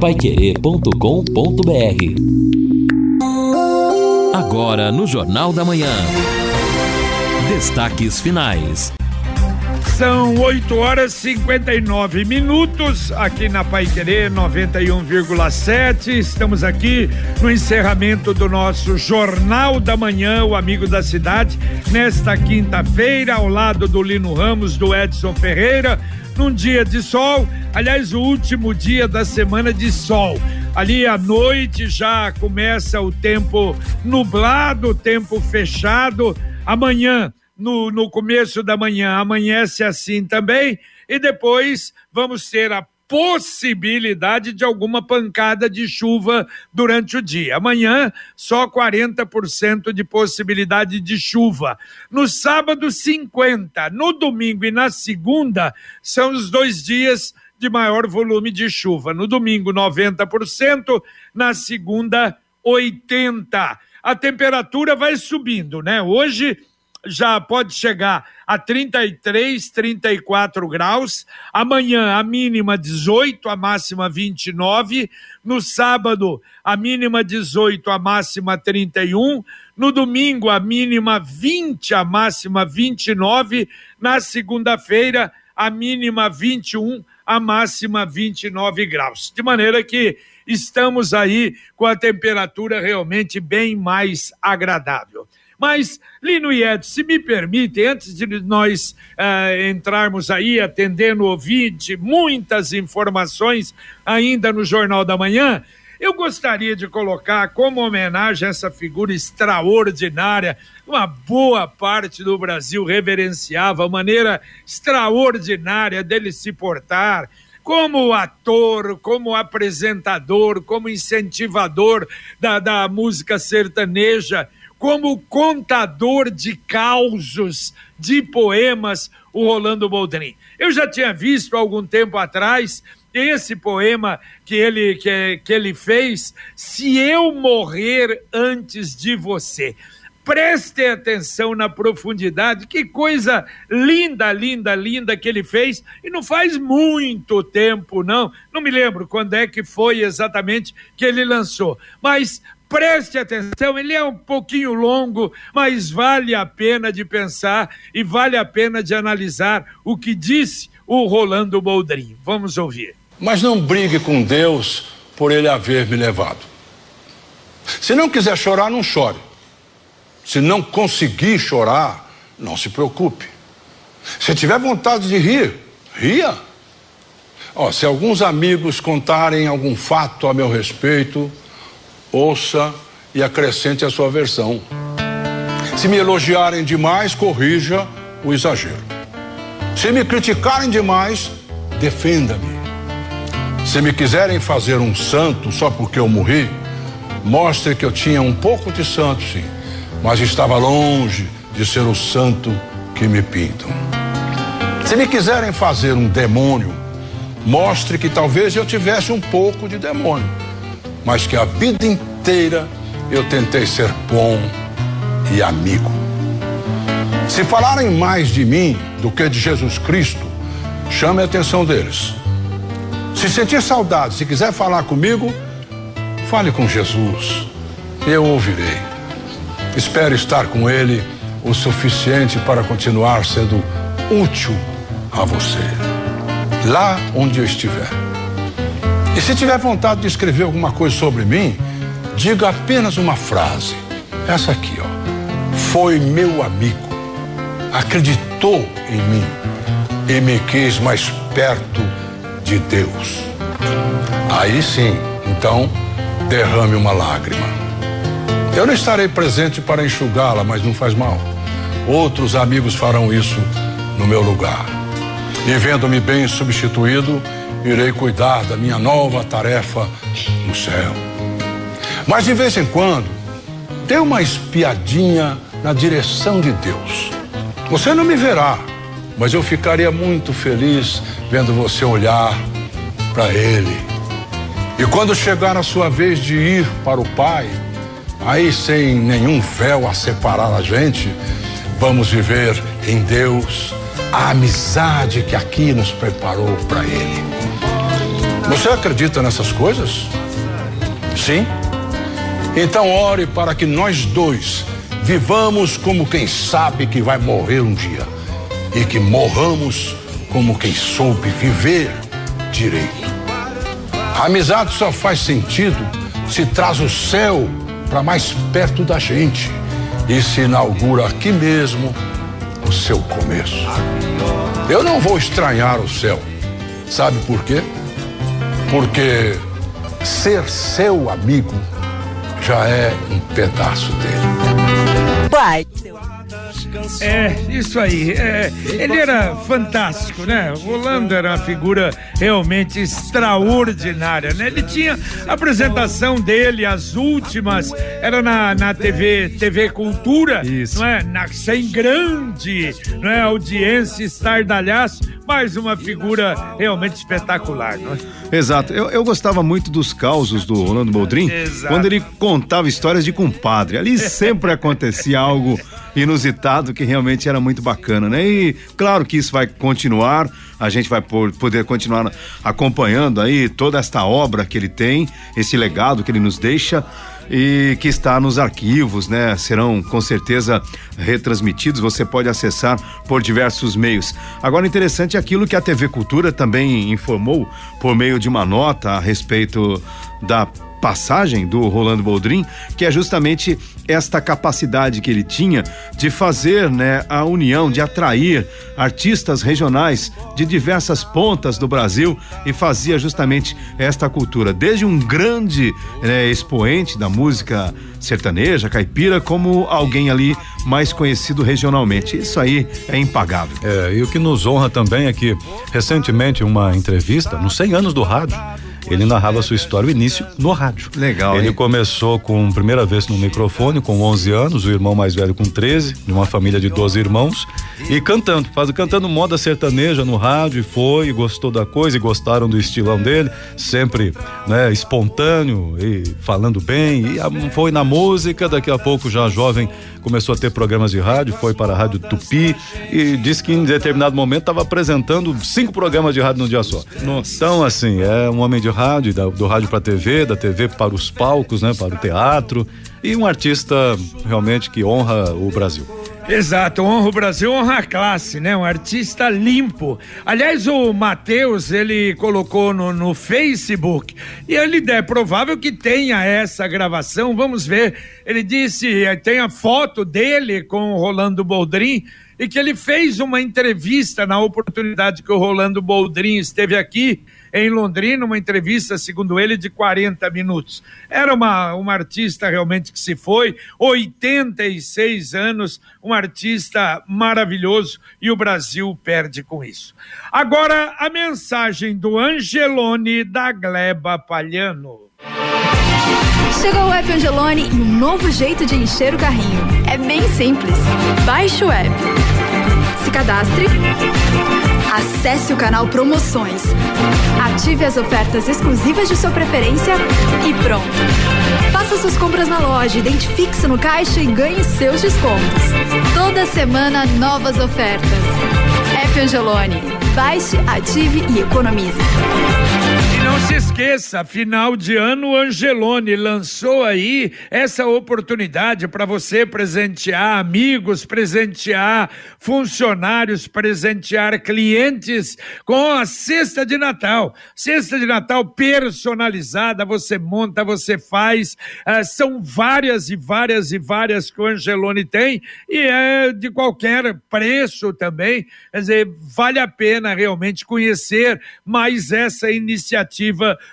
Paiquerê.com.br Agora no Jornal da Manhã. Destaques finais. São 8 horas e 59 minutos aqui na Pai Querer 91,7. Estamos aqui no encerramento do nosso Jornal da Manhã, o Amigo da Cidade, nesta quinta-feira, ao lado do Lino Ramos, do Edson Ferreira, num dia de sol. Aliás, o último dia da semana de sol. Ali à noite já começa o tempo nublado, tempo fechado. Amanhã no, no começo da manhã amanhece assim também, e depois vamos ter a possibilidade de alguma pancada de chuva durante o dia. Amanhã, só 40% de possibilidade de chuva. No sábado, 50%. No domingo e na segunda, são os dois dias de maior volume de chuva. No domingo, 90%, na segunda, 80%. A temperatura vai subindo, né? Hoje já pode chegar a 33, 34 graus. Amanhã a mínima 18, a máxima 29. No sábado a mínima 18, a máxima 31. No domingo a mínima 20, a máxima 29. Na segunda-feira a mínima 21, a máxima 29 graus. De maneira que estamos aí com a temperatura realmente bem mais agradável. Mas, Lino e se me permitem, antes de nós uh, entrarmos aí atendendo o ouvinte, muitas informações ainda no Jornal da Manhã, eu gostaria de colocar como homenagem a essa figura extraordinária, uma boa parte do Brasil reverenciava a maneira extraordinária dele se portar, como ator, como apresentador, como incentivador da, da música sertaneja como contador de causos, de poemas, o Rolando Boldrin. Eu já tinha visto algum tempo atrás esse poema que ele, que, que ele fez, Se Eu Morrer Antes de Você. Preste atenção na profundidade, que coisa linda, linda, linda que ele fez, e não faz muito tempo, não, não me lembro quando é que foi exatamente que ele lançou, mas preste atenção, ele é um pouquinho longo, mas vale a pena de pensar e vale a pena de analisar o que disse o Rolando Boldrin. Vamos ouvir. Mas não brigue com Deus por ele haver me levado. Se não quiser chorar, não chore. Se não conseguir chorar, não se preocupe. Se tiver vontade de rir, ria. Se alguns amigos contarem algum fato a meu respeito, ouça e acrescente a sua versão. Se me elogiarem demais, corrija o exagero. Se me criticarem demais, defenda-me. Se me quiserem fazer um santo só porque eu morri, mostre que eu tinha um pouco de santo, sim, mas estava longe de ser o santo que me pintam. Se me quiserem fazer um demônio, mostre que talvez eu tivesse um pouco de demônio mas que a vida inteira eu tentei ser bom e amigo. Se falarem mais de mim do que de Jesus Cristo, chame a atenção deles. Se sentir saudade, se quiser falar comigo, fale com Jesus. Eu ouvirei. Espero estar com Ele o suficiente para continuar sendo útil a você, lá onde eu estiver. E se tiver vontade de escrever alguma coisa sobre mim, diga apenas uma frase. Essa aqui, ó. Foi meu amigo. Acreditou em mim e me quis mais perto de Deus. Aí sim, então, derrame uma lágrima. Eu não estarei presente para enxugá-la, mas não faz mal. Outros amigos farão isso no meu lugar. E vendo-me bem substituído, irei cuidar da minha nova tarefa no céu. Mas de vez em quando, dê uma espiadinha na direção de Deus. Você não me verá, mas eu ficaria muito feliz vendo você olhar para Ele. E quando chegar a sua vez de ir para o Pai, aí sem nenhum véu a separar a gente, vamos viver em Deus a amizade que aqui nos preparou para Ele. Você acredita nessas coisas? Sim? Então ore para que nós dois vivamos como quem sabe que vai morrer um dia e que morramos como quem soube viver direito. A amizade só faz sentido se traz o céu para mais perto da gente e se inaugura aqui mesmo o seu começo. Eu não vou estranhar o céu. Sabe por quê? Porque ser seu amigo já é um pedaço dele. Pai. É, isso aí. É, ele era fantástico, né? O Rolando era uma figura realmente extraordinária, né? Ele tinha a apresentação dele, as últimas, era na, na TV, TV Cultura, isso. não é? Na, sem grande não é? audiência, estardalhaço, mas uma figura realmente espetacular, não é? Exato. Eu, eu gostava muito dos causos do Rolando Boldrin, Exato. quando ele contava histórias de compadre. Ali sempre acontecia algo inusitado que realmente era muito bacana, né? E claro que isso vai continuar, a gente vai poder continuar acompanhando aí toda esta obra que ele tem, esse legado que ele nos deixa e que está nos arquivos, né? Serão com certeza retransmitidos, você pode acessar por diversos meios. Agora interessante é aquilo que a TV Cultura também informou por meio de uma nota a respeito da passagem do Rolando Boldrin, que é justamente esta capacidade que ele tinha de fazer né, a união, de atrair artistas regionais de diversas pontas do Brasil e fazia justamente esta cultura. Desde um grande né, expoente da música sertaneja, caipira, como alguém ali mais conhecido regionalmente. Isso aí é impagável. É, e o que nos honra também é que, recentemente, uma entrevista, nos 100 anos do rádio, ele narrava sua história, o início no rádio. Legal. Ele hein? começou com primeira vez no microfone com 11 anos, o irmão mais velho com 13, de uma família de 12 irmãos, e cantando, faz, cantando moda sertaneja no rádio, e foi, e gostou da coisa, e gostaram do estilão dele, sempre, né, espontâneo e falando bem, e foi na música, daqui a pouco já jovem começou a ter programas de rádio, foi para a Rádio Tupi e disse que em determinado momento estava apresentando cinco programas de rádio num dia só. Nossa. Então, assim, é um homem de rádio, do rádio para a TV, da TV para os palcos, né, para o teatro e um artista realmente que honra o Brasil. Exato, honra o Brasil, honra a classe, né? Um artista limpo. Aliás, o Matheus, ele colocou no, no Facebook e ele é provável que tenha essa gravação. Vamos ver. Ele disse, eh, tem a foto dele com o Rolando Boldrin e que ele fez uma entrevista na oportunidade que o Rolando Boldrin esteve aqui em Londrina, uma entrevista, segundo ele, de 40 minutos. Era uma, uma artista realmente que se foi, 86 anos, um artista maravilhoso e o Brasil perde com isso. Agora, a mensagem do Angelone da Gleba Palhano. Chegou o app Angelone e um novo jeito de encher o carrinho. É bem simples. Baixe o app. Se cadastre Acesse o canal Promoções. Ative as ofertas exclusivas de sua preferência e pronto. Faça suas compras na loja, identifique-se no caixa e ganhe seus descontos. Toda semana, novas ofertas. F Angelone. Baixe, ative e economize. Não se esqueça, final de ano, Angelone lançou aí essa oportunidade para você presentear amigos, presentear funcionários, presentear clientes com a cesta de Natal. Cesta de Natal personalizada, você monta, você faz. Uh, são várias e várias e várias que o Angelone tem e é de qualquer preço também. Quer dizer, vale a pena realmente conhecer mais essa iniciativa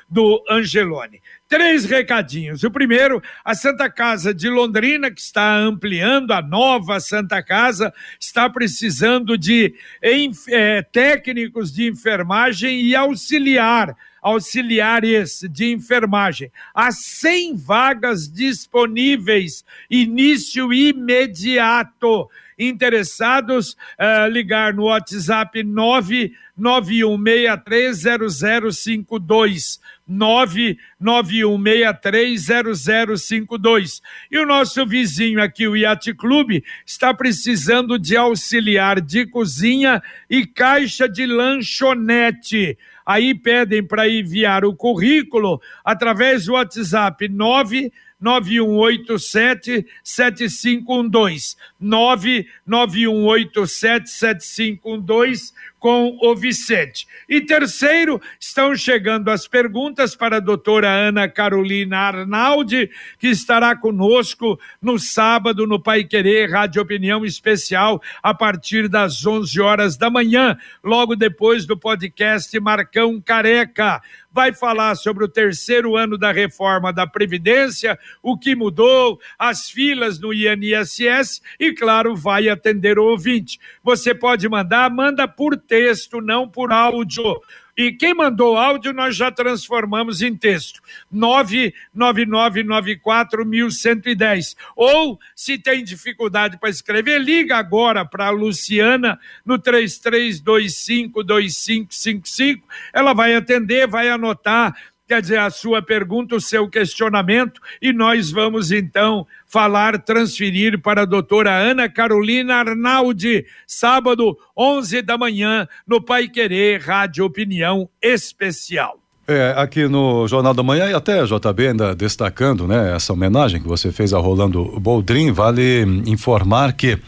do Angelone. Três recadinhos. O primeiro, a Santa Casa de Londrina, que está ampliando, a nova Santa Casa, está precisando de é, técnicos de enfermagem e auxiliar auxiliares de enfermagem. Há 100 vagas disponíveis, início imediato. Interessados, uh, ligar no WhatsApp 9 991630052. 991630052. E o nosso vizinho aqui, o Yacht Clube, está precisando de auxiliar de cozinha e caixa de lanchonete. Aí pedem para enviar o currículo através do WhatsApp 9 9187 7512 99187 7512 com o Vicente. E terceiro, estão chegando as perguntas para a doutora Ana Carolina Arnaldi, que estará conosco no sábado no Pai Querer Rádio Opinião Especial a partir das 11 horas da manhã, logo depois do podcast Marcão Careca vai falar sobre o terceiro ano da reforma da Previdência, o que mudou, as filas no INSS e, claro, vai atender o ouvinte. Você pode mandar, manda por texto, não por áudio. E quem mandou áudio, nós já transformamos em texto. 999941110. Ou, se tem dificuldade para escrever, liga agora para a Luciana no 33252555. Ela vai atender, vai anotar quer dizer, a sua pergunta, o seu questionamento, e nós vamos então falar, transferir para a doutora Ana Carolina Arnaldi, sábado, 11 da manhã, no Pai Querer Rádio Opinião Especial. É, aqui no Jornal da Manhã e até a JB ainda destacando, né, essa homenagem que você fez a Rolando Boldrin, vale informar que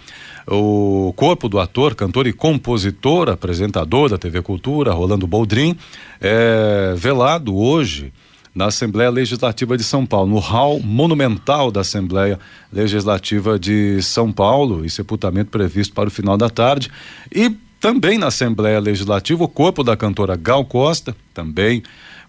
o corpo do ator, cantor e compositor, apresentador da TV Cultura, Rolando Boldrin, é velado hoje na Assembleia Legislativa de São Paulo, no hall monumental da Assembleia Legislativa de São Paulo, e sepultamento previsto para o final da tarde. E também na Assembleia Legislativa, o corpo da cantora Gal Costa, também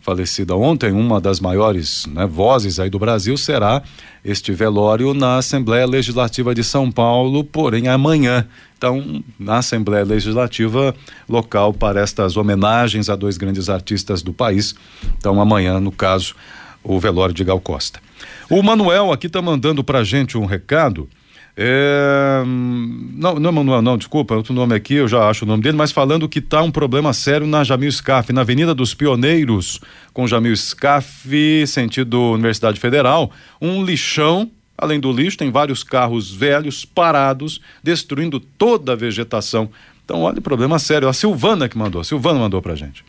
falecida ontem, uma das maiores né, vozes aí do Brasil, será este velório na Assembleia Legislativa de São Paulo, porém amanhã. Então, na Assembleia Legislativa, local para estas homenagens a dois grandes artistas do país. Então, amanhã, no caso, o velório de Gal Costa. O Manuel aqui está mandando para gente um recado. É, não, não, Manuel, não, desculpa, outro nome aqui, eu já acho o nome dele, mas falando que tá um problema sério na Jamil Scaff, na Avenida dos Pioneiros, com Jamil Scaff, sentido Universidade Federal, um lixão, além do lixo, tem vários carros velhos parados, destruindo toda a vegetação. Então, olha, problema sério. A Silvana que mandou, a Silvana mandou pra gente.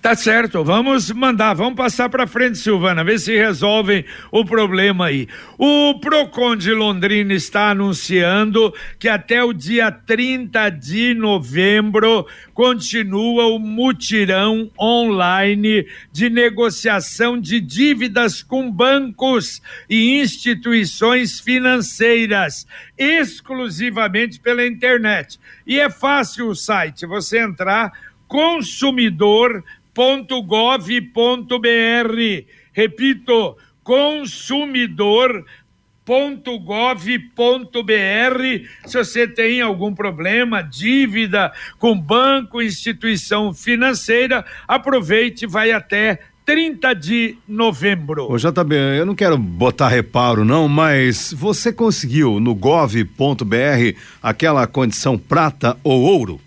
Tá certo, vamos mandar, vamos passar para frente, Silvana, ver se resolvem o problema aí. O Procon de Londrina está anunciando que até o dia 30 de novembro continua o mutirão online de negociação de dívidas com bancos e instituições financeiras, exclusivamente pela internet. E é fácil o site, você entrar consumidor consumidor.gov.br. Repito, consumidor.gov.br. Se você tem algum problema, dívida com banco, instituição financeira, aproveite, vai até 30 de novembro. Ô JB, eu não quero botar reparo não, mas você conseguiu no gov.br aquela condição prata ou ouro?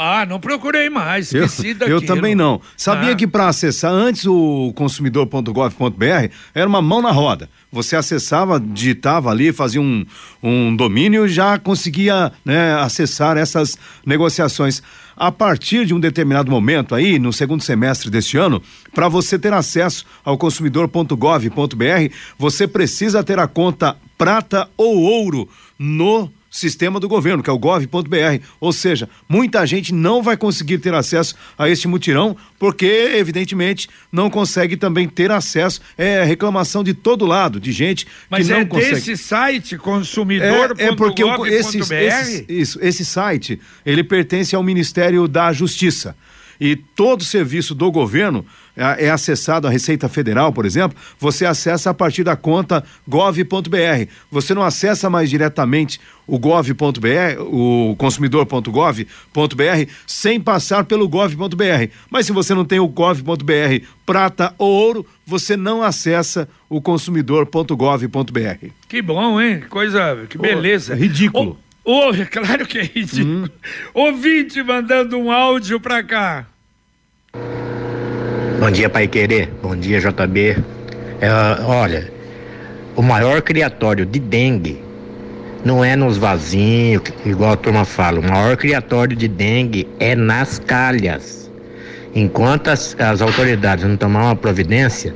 Ah, não procurei mais, esqueci eu, daquilo. Eu também não. Sabia ah. que para acessar antes o consumidor.gov.br era uma mão na roda. Você acessava, digitava ali, fazia um, um domínio e já conseguia né, acessar essas negociações. A partir de um determinado momento aí, no segundo semestre deste ano, para você ter acesso ao consumidor.gov.br, você precisa ter a conta prata ou ouro no sistema do governo, que é o gov.br. Ou seja, muita gente não vai conseguir ter acesso a este mutirão, porque, evidentemente, não consegue também ter acesso. É reclamação de todo lado, de gente Mas que não é consegue. desse site, consumidor.gov.br? É, é porque o, esse, esse, isso, esse site, ele pertence ao Ministério da Justiça. E todo serviço do governo é, é acessado a Receita Federal, por exemplo, você acessa a partir da conta gov.br. Você não acessa mais diretamente o gov.br, o consumidor.gov.br, sem passar pelo gov.br. Mas se você não tem o gov.br prata ou ouro, você não acessa o consumidor.gov.br. Que bom, hein? Coisa, que beleza. Oh, ridículo. Oh, Oh, claro que é ridículo. Hum. Ouvinte mandando um áudio pra cá. Bom dia, Pai Querer. Bom dia, JB. É, olha, o maior criatório de dengue não é nos vasinhos, igual a turma fala. O maior criatório de dengue é nas calhas. Enquanto as, as autoridades não tomar uma providência,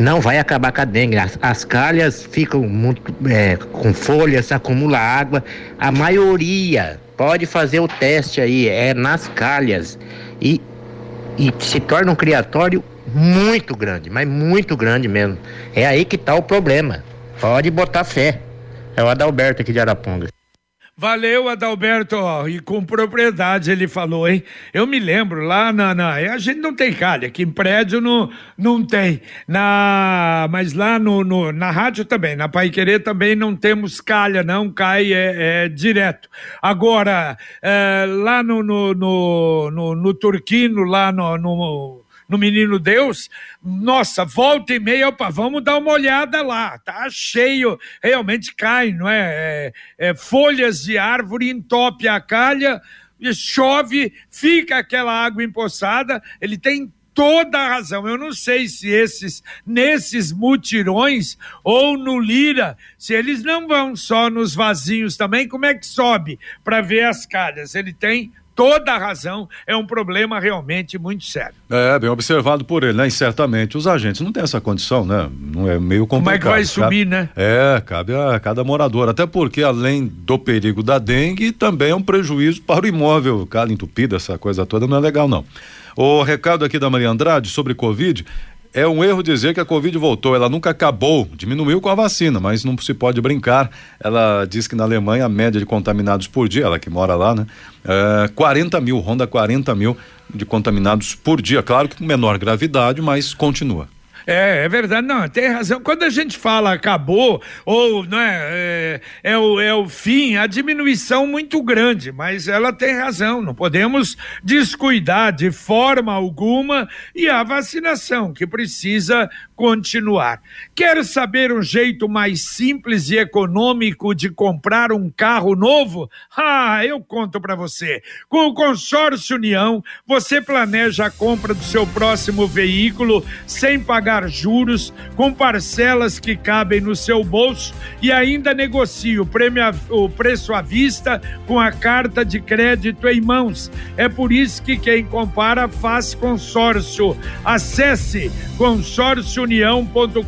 não vai acabar com a dengue. As, as calhas ficam muito é, com folhas, acumula água. A maioria pode fazer o teste aí, é nas calhas. E, e se torna um criatório muito grande, mas muito grande mesmo. É aí que está o problema. Pode botar fé. É o Adalberto aqui de Arapongas. Valeu, Adalberto, e com propriedade ele falou, hein? Eu me lembro lá na, na a gente não tem calha, aqui em prédio não, não tem, na, mas lá no, no na rádio também, na Pai Querer também não temos calha, não, cai é, é direto. Agora, é, lá no, no, no, no, no Turquino, lá no, no no Menino Deus, nossa, volta e meia, opa, vamos dar uma olhada lá, tá cheio, realmente cai, não é? é, é folhas de árvore entope a calha, chove, fica aquela água empoçada, ele tem toda a razão. Eu não sei se esses, nesses mutirões ou no Lira, se eles não vão só nos vasinhos também, como é que sobe para ver as calhas? Ele tem toda a razão, é um problema realmente muito sério. É, bem observado por ele, né? E certamente os agentes não têm essa condição, né? Não é meio complicado. Como é que vai subir, né? É, cabe a cada morador, até porque além do perigo da dengue, também é um prejuízo para o imóvel, cara entupido, essa coisa toda não é legal não. O recado aqui da Maria Andrade sobre Covid, é um erro dizer que a Covid voltou, ela nunca acabou, diminuiu com a vacina, mas não se pode brincar. Ela diz que na Alemanha a média de contaminados por dia, ela que mora lá, né? É 40 mil, ronda 40 mil de contaminados por dia. Claro que com menor gravidade, mas continua. É, é verdade, não, tem razão. Quando a gente fala acabou, ou não é, é, é, o, é o fim, a diminuição muito grande, mas ela tem razão, não podemos descuidar de forma alguma e a vacinação, que precisa continuar. Quer saber um jeito mais simples e econômico de comprar um carro novo? Ah, eu conto para você. Com o Consórcio União, você planeja a compra do seu próximo veículo sem pagar juros, com parcelas que cabem no seu bolso e ainda negocia o, prêmio, o preço à vista com a carta de crédito em mãos. É por isso que quem compara faz consórcio. Acesse consórcio união.com.br,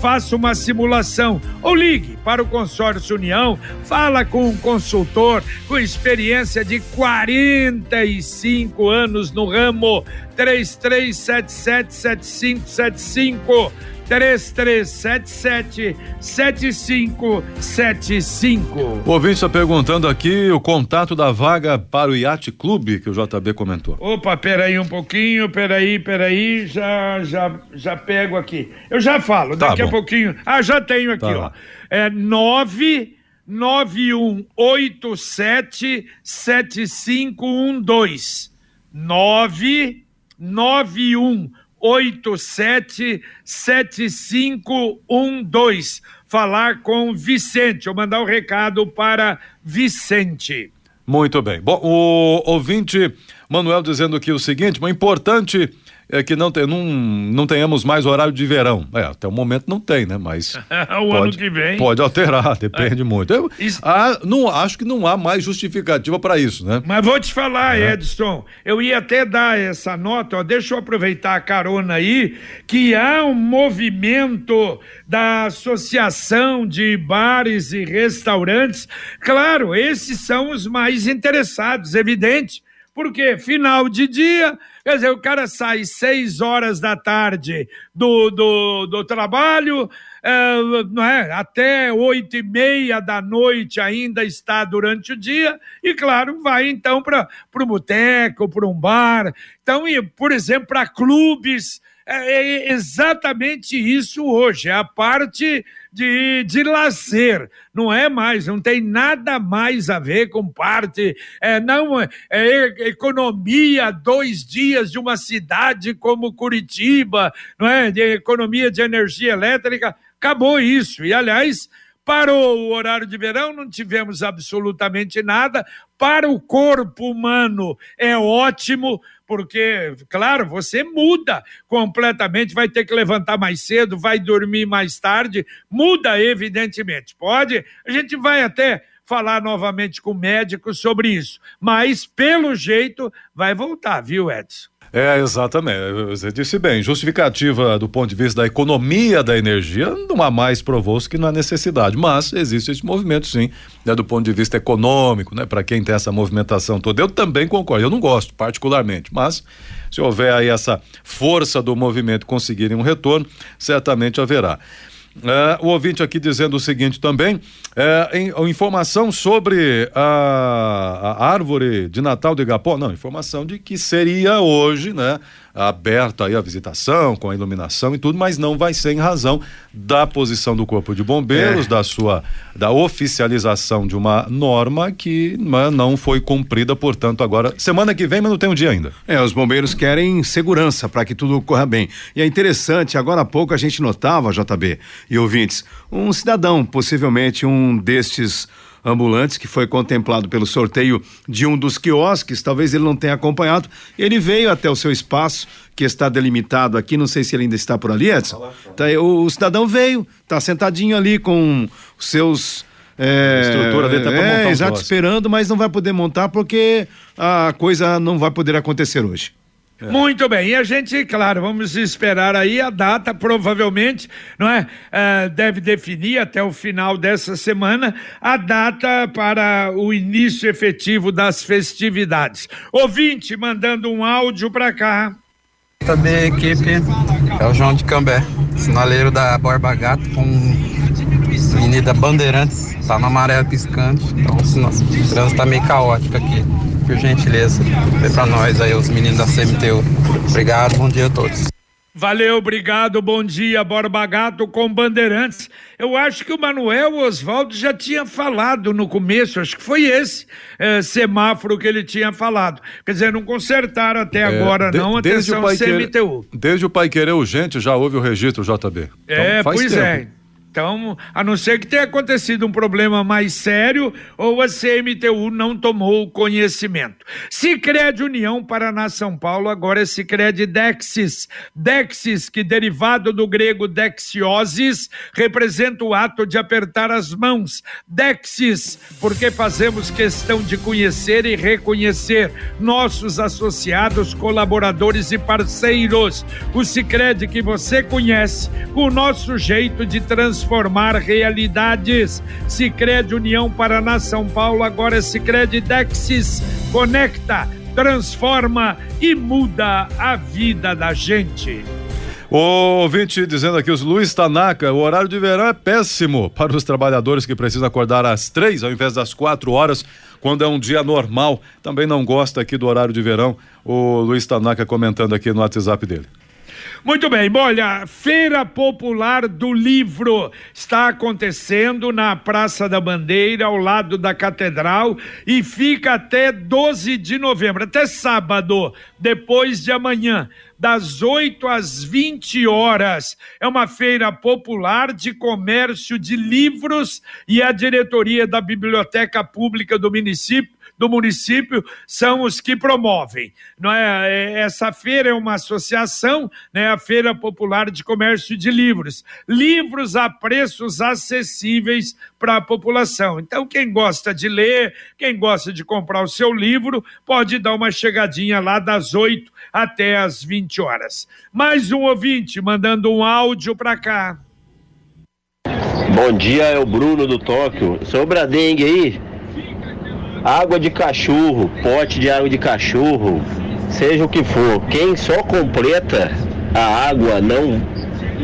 faça uma simulação. Ou ligue para o consórcio União, fala com um consultor com experiência de 45 anos no ramo. 33777575 3377 7575. O ouvinte está perguntando aqui o contato da vaga para o Yacht Clube que o JB comentou. Opa, peraí um pouquinho, peraí, peraí, já, já, já pego aqui. Eu já falo, tá daqui bom. a pouquinho. Ah, já tenho aqui, tá ó. É 9 9187 7512. 9 91 877512. Falar com Vicente, ou mandar o um recado para Vicente. Muito bem. Bom, o ouvinte Manuel dizendo aqui o seguinte, uma importante é que não, tem, não, não tenhamos mais horário de verão. É, até o momento não tem, né? Mas. o pode, ano que vem. Pode alterar, depende é. muito. Eu, isso... ah, não, acho que não há mais justificativa para isso, né? Mas vou te falar, é. Edson, eu ia até dar essa nota, ó, deixa eu aproveitar a carona aí, que há um movimento da Associação de Bares e Restaurantes. Claro, esses são os mais interessados, evidente. Porque final de dia, Quer dizer, o cara sai seis horas da tarde do, do, do trabalho, é, não é? até oito e meia da noite ainda está durante o dia, e claro, vai então para o boteco, para um bar. Então, e, por exemplo, para clubes é, é exatamente isso hoje, é a parte de, de lazer, não é mais, não tem nada mais a ver com parte, é, não é, é economia, dois dias de uma cidade como Curitiba, não é, de economia de energia elétrica, acabou isso, e aliás, Parou o horário de verão, não tivemos absolutamente nada. Para o corpo humano é ótimo, porque, claro, você muda completamente, vai ter que levantar mais cedo, vai dormir mais tarde, muda evidentemente. Pode, a gente vai até falar novamente com o médico sobre isso, mas pelo jeito vai voltar, viu, Edson? É, exatamente. Você disse bem. Justificativa do ponto de vista da economia da energia, não há mais provou que não há necessidade. Mas existe esse movimento, sim, né, do ponto de vista econômico, né? Para quem tem essa movimentação toda. Eu também concordo. Eu não gosto, particularmente. Mas se houver aí essa força do movimento conseguirem um retorno, certamente haverá. É, o ouvinte aqui dizendo o seguinte também: é, em, informação sobre a, a, árvore de Natal de Igapó, não, informação de que seria hoje, né? Aberta aí a visitação, com a iluminação e tudo, mas não vai ser em razão da posição do Corpo de Bombeiros, é. da sua da oficialização de uma norma que né, não foi cumprida, portanto, agora semana que vem, mas não tem um dia ainda. É, os bombeiros querem segurança para que tudo corra bem. E é interessante, agora há pouco a gente notava, JB e ouvintes, um cidadão, possivelmente um destes ambulantes, que foi contemplado pelo sorteio de um dos quiosques, talvez ele não tenha acompanhado. Ele veio até o seu espaço, que está delimitado aqui, não sei se ele ainda está por ali, Edson. Tá, o, o cidadão veio, está sentadinho ali com os seus. É, estrutura dele tá é, montar um exato, esperando, mas não vai poder montar porque a coisa não vai poder acontecer hoje. É. Muito bem, e a gente, claro, vamos esperar aí a data, provavelmente, não é? é? deve definir até o final dessa semana a data para o início efetivo das festividades. Ouvinte mandando um áudio para cá. Também equipe é o João de Cambé, sinaleiro da Borba Gato com Avenida Bandeirantes, tá na maré piscante, então o trânsito tá meio caótico aqui por gentileza, vê pra nós aí, os meninos da CMTU. Obrigado, bom dia a todos. Valeu, obrigado, bom dia, Borba Gato com Bandeirantes. Eu acho que o Manuel Oswaldo já tinha falado no começo, acho que foi esse é, semáforo que ele tinha falado. Quer dizer, não consertaram até é, agora, de, não, atenção CMTU. Desde o Pai Querer Urgente já houve o registro JB. Então, é, pois tempo. é. Então, a não ser que tenha acontecido um problema mais sério ou a CMTU não tomou conhecimento. Sicredi União Paraná São Paulo agora é Sicredi Dexis. Dexis, que derivado do grego dexiosis, representa o ato de apertar as mãos. Dexis, porque fazemos questão de conhecer e reconhecer nossos associados, colaboradores e parceiros. O Sicredi que você conhece, o nosso jeito de transformar transformar realidades. Sicredi União Paraná São Paulo, agora é Sicredi Dexis. Conecta, transforma e muda a vida da gente. O ouvinte dizendo aqui, os Luiz Tanaka, o horário de verão é péssimo para os trabalhadores que precisam acordar às três ao invés das quatro horas, quando é um dia normal. Também não gosta aqui do horário de verão, o Luiz Tanaka comentando aqui no WhatsApp dele. Muito bem, olha, Feira Popular do Livro está acontecendo na Praça da Bandeira, ao lado da Catedral, e fica até 12 de novembro, até sábado, depois de amanhã das 8 às 20 horas. É uma feira popular de comércio de livros e a diretoria da Biblioteca Pública do município do município são os que promovem. Não é? é? Essa feira é uma associação, né? a Feira Popular de Comércio de Livros. Livros a preços acessíveis para a população. Então, quem gosta de ler, quem gosta de comprar o seu livro, pode dar uma chegadinha lá das 8 até as 20 horas. Mais um ouvinte mandando um áudio para cá. Bom dia, é o Bruno do Tóquio. Sobre a dengue aí, água de cachorro, pote de água de cachorro, seja o que for, quem só completa a água, não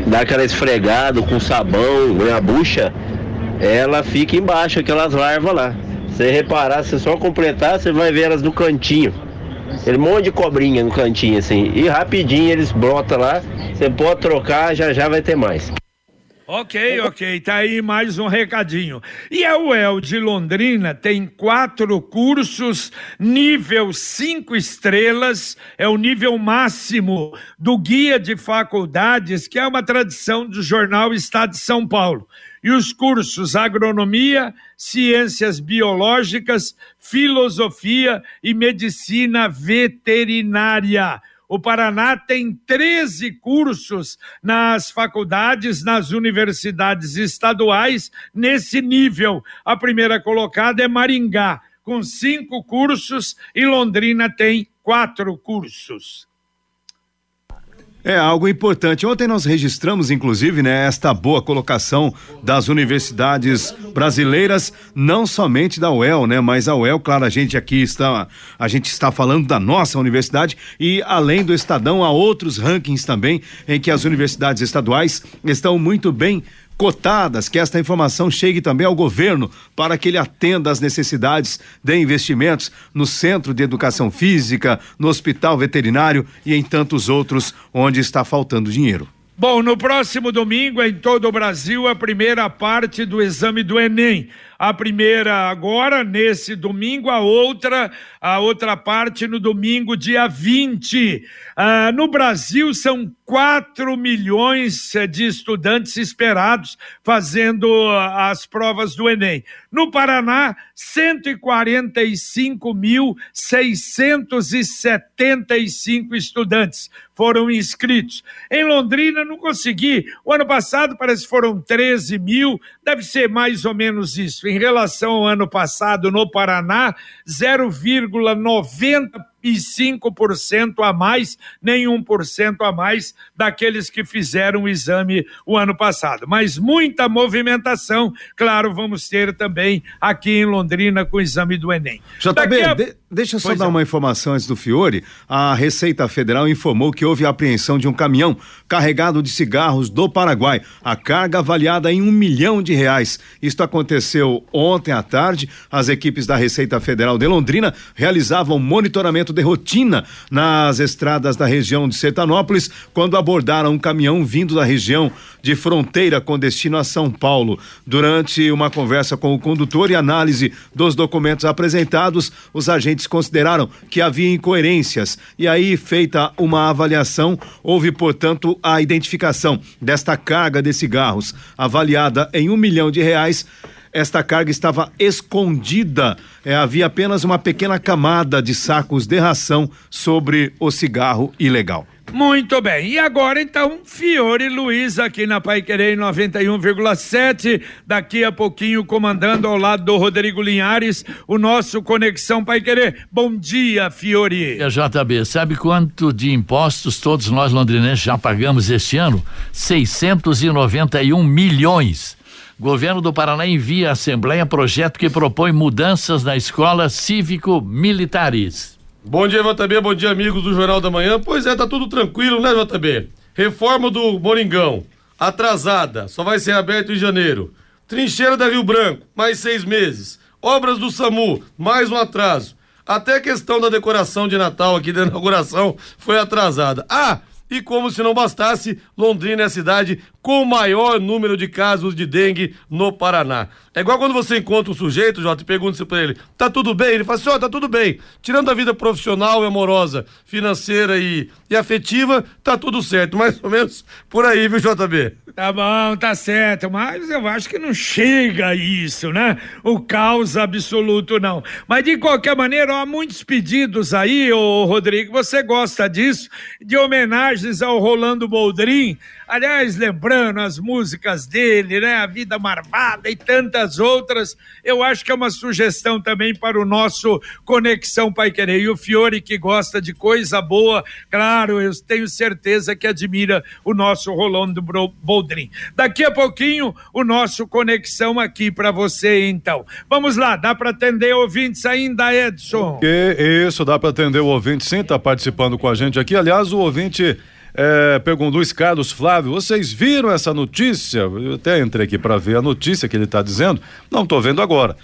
dá aquela esfregada com sabão na bucha, ela fica embaixo, aquelas larvas lá. Você reparar, se só completar, você vai ver elas no cantinho. Ele um monte de cobrinha no cantinho assim. E rapidinho eles brotam lá. Você pode trocar, já já vai ter mais. Ok, ok, tá aí mais um recadinho. E a UEL de Londrina tem quatro cursos, nível cinco estrelas, é o nível máximo do Guia de Faculdades, que é uma tradição do jornal Estado de São Paulo. E os cursos Agronomia, Ciências Biológicas, Filosofia e Medicina Veterinária. O Paraná tem 13 cursos nas faculdades, nas universidades estaduais, nesse nível. A primeira colocada é Maringá, com cinco cursos, e Londrina tem quatro cursos. É algo importante. Ontem nós registramos, inclusive, né, esta boa colocação das universidades brasileiras, não somente da UEL, né, mas a UEL, claro, a gente aqui está, a gente está falando da nossa universidade e além do Estadão, há outros rankings também em que as universidades estaduais estão muito bem cotadas, que esta informação chegue também ao governo para que ele atenda às necessidades de investimentos no Centro de Educação Física, no Hospital Veterinário e em tantos outros onde está faltando dinheiro. Bom, no próximo domingo, em todo o Brasil, a primeira parte do exame do Enem. A primeira agora, nesse domingo, a outra, a outra parte no domingo, dia 20. Ah, no Brasil, são 4 milhões de estudantes esperados fazendo as provas do Enem. No Paraná, 145.675 estudantes foram inscritos. Em Londrina, não consegui. O ano passado, parece que foram 13 mil, deve ser mais ou menos isso. Em relação ao ano passado, no Paraná, 0,90 5% a mais, nem 1% a mais daqueles que fizeram o exame o ano passado. Mas muita movimentação, claro, vamos ter também aqui em Londrina com o exame do Enem. JB, a... de, deixa eu só pois dar é. uma informação antes do Fiore. A Receita Federal informou que houve a apreensão de um caminhão carregado de cigarros do Paraguai. A carga avaliada em um milhão de reais. Isto aconteceu ontem à tarde. As equipes da Receita Federal de Londrina realizavam monitoramento de rotina nas estradas da região de Sertanópolis quando abordaram um caminhão vindo da região de fronteira com destino a São Paulo. Durante uma conversa com o condutor e análise dos documentos apresentados, os agentes consideraram que havia incoerências e aí feita uma avaliação, houve portanto a identificação desta carga de cigarros avaliada em um milhão de reais esta carga estava escondida. É, havia apenas uma pequena camada de sacos de ração sobre o cigarro ilegal. Muito bem. E agora então, Fiore Luiz aqui na Pai Querer 91,7. Daqui a pouquinho comandando ao lado do Rodrigo Linhares o nosso Conexão Pai Querer. Bom dia, Fiore. É, JB, sabe quanto de impostos todos nós londrinenses já pagamos este ano? 691 milhões. Governo do Paraná envia à Assembleia projeto que propõe mudanças na escola cívico-militares. Bom dia, JB. Bom dia, amigos do Jornal da Manhã. Pois é, tá tudo tranquilo, né, JB? Reforma do Moringão, atrasada, só vai ser aberto em janeiro. Trincheira da Rio Branco, mais seis meses. Obras do SAMU, mais um atraso. Até a questão da decoração de Natal aqui da inauguração foi atrasada. Ah, e como se não bastasse, Londrina é a cidade com o maior número de casos de dengue no Paraná. É igual quando você encontra um sujeito, Jota, e pergunta pra ele, tá tudo bem? Ele fala assim, ó, oh, tá tudo bem. Tirando a vida profissional e amorosa, financeira e, e afetiva, tá tudo certo. Mais ou menos por aí, viu, JB? Tá bom, tá certo, mas eu acho que não chega a isso, né? O caos absoluto, não. Mas de qualquer maneira, há muitos pedidos aí, ô Rodrigo, você gosta disso, de homenagens ao Rolando Boldrin, Aliás, lembrando as músicas dele, né? A Vida Marvada e tantas outras, eu acho que é uma sugestão também para o nosso Conexão Pai Querer. E o Fiore, que gosta de coisa boa, claro, eu tenho certeza que admira o nosso Rolando Boldrin. Daqui a pouquinho, o nosso Conexão aqui para você, então. Vamos lá, dá para atender ouvintes ainda, Edson? Que isso, dá para atender o ouvinte sim, tá participando com a gente aqui. Aliás, o ouvinte É, pergunta Luiz Carlos Flávio, vocês viram essa notícia? Eu até entrei aqui para ver a notícia que ele está dizendo. Não estou vendo agora.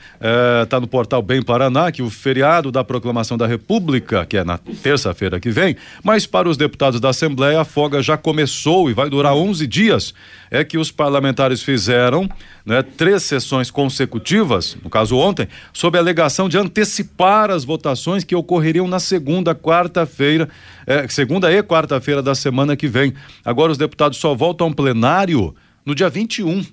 Está no portal Bem Paraná que o feriado da proclamação da República, que é na terça-feira que vem, mas para os deputados da Assembleia a folga já começou e vai durar 11 dias. É que os parlamentares fizeram né, três sessões consecutivas, no caso ontem, sob a alegação de antecipar as votações que ocorreriam na segunda, quarta-feira, é, segunda e quarta-feira da semana que vem. Agora os deputados só voltam ao plenário no dia 21.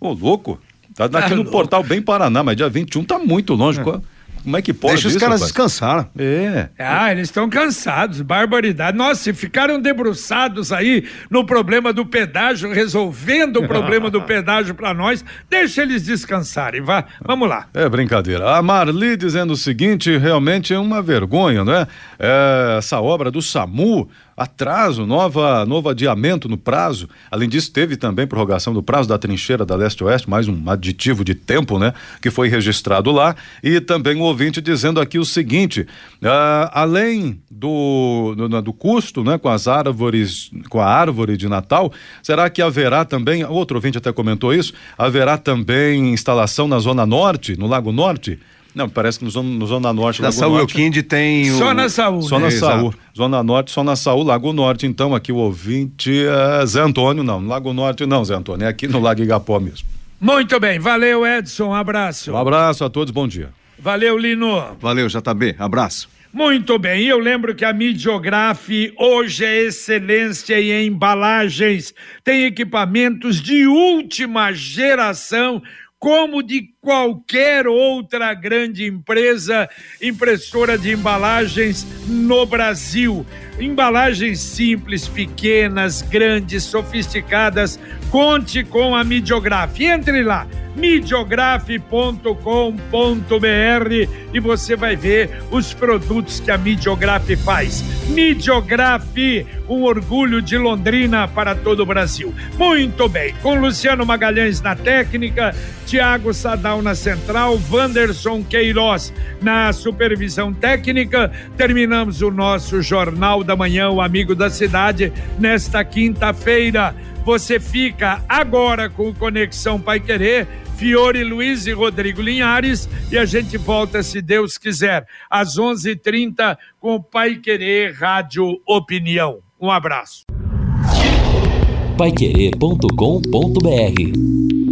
Ô, louco! Tá aqui no portal Bem Paraná, mas dia 21 tá muito longe. Qual- Como é que pode Deixa os isso, caras rapaz? descansar. É. Ah, eles estão cansados, barbaridade. Nossa, se ficaram debruçados aí no problema do pedágio, resolvendo o problema do pedágio para nós, deixa eles descansarem, vá. Vamos lá. É brincadeira. A Marli dizendo o seguinte, realmente é uma vergonha, né? É, essa obra do SAMU, atraso, nova, novo adiamento no prazo. Além disso, teve também prorrogação do prazo da trincheira da leste-oeste, mais um aditivo de tempo, né? Que foi registrado lá. E também o ouvinte dizendo aqui o seguinte: ah, além do, do, do custo, né? Com as árvores, com a árvore de Natal, será que haverá também, outro ouvinte até comentou isso, haverá também instalação na Zona Norte, no Lago Norte? Não, parece que no Zona, no zona Norte, Da Lago Saúl Norte. Quinde tem o... Só na saúde. Só na É, Saúl. Zona Norte, só na Saúl, Lago Norte. Então, aqui o ouvinte é Zé Antônio, não. No Lago Norte, não, Zé Antônio. É aqui no Lago Igapó mesmo. Muito bem, valeu, Edson, um abraço. Um abraço a todos, bom dia. Valeu, Lino. Valeu, JB. Abraço. Muito bem, e eu lembro que a Midiograf hoje é excelência em embalagens, tem equipamentos de última geração, como de qualquer outra grande empresa impressora de embalagens no Brasil. Embalagens simples, pequenas, grandes, sofisticadas. Conte com a Midiograf. Entre lá, midiograf.com.br e você vai ver os produtos que a Midiograf faz. Midiograf, um orgulho de Londrina para todo o Brasil. Muito bem, com Luciano Magalhães na técnica, Tiago Sadal na central, Wanderson Queiroz na supervisão técnica, terminamos o nosso Jornal da Manhã, o Amigo da Cidade, nesta quinta-feira. Você fica agora com o Conexão Pai Querer, Fiore Luiz e Rodrigo Linhares, e a gente volta, se Deus quiser, às 11h30 com o Pai Querer Rádio Opinião. Um abraço. Paiquerê.com.br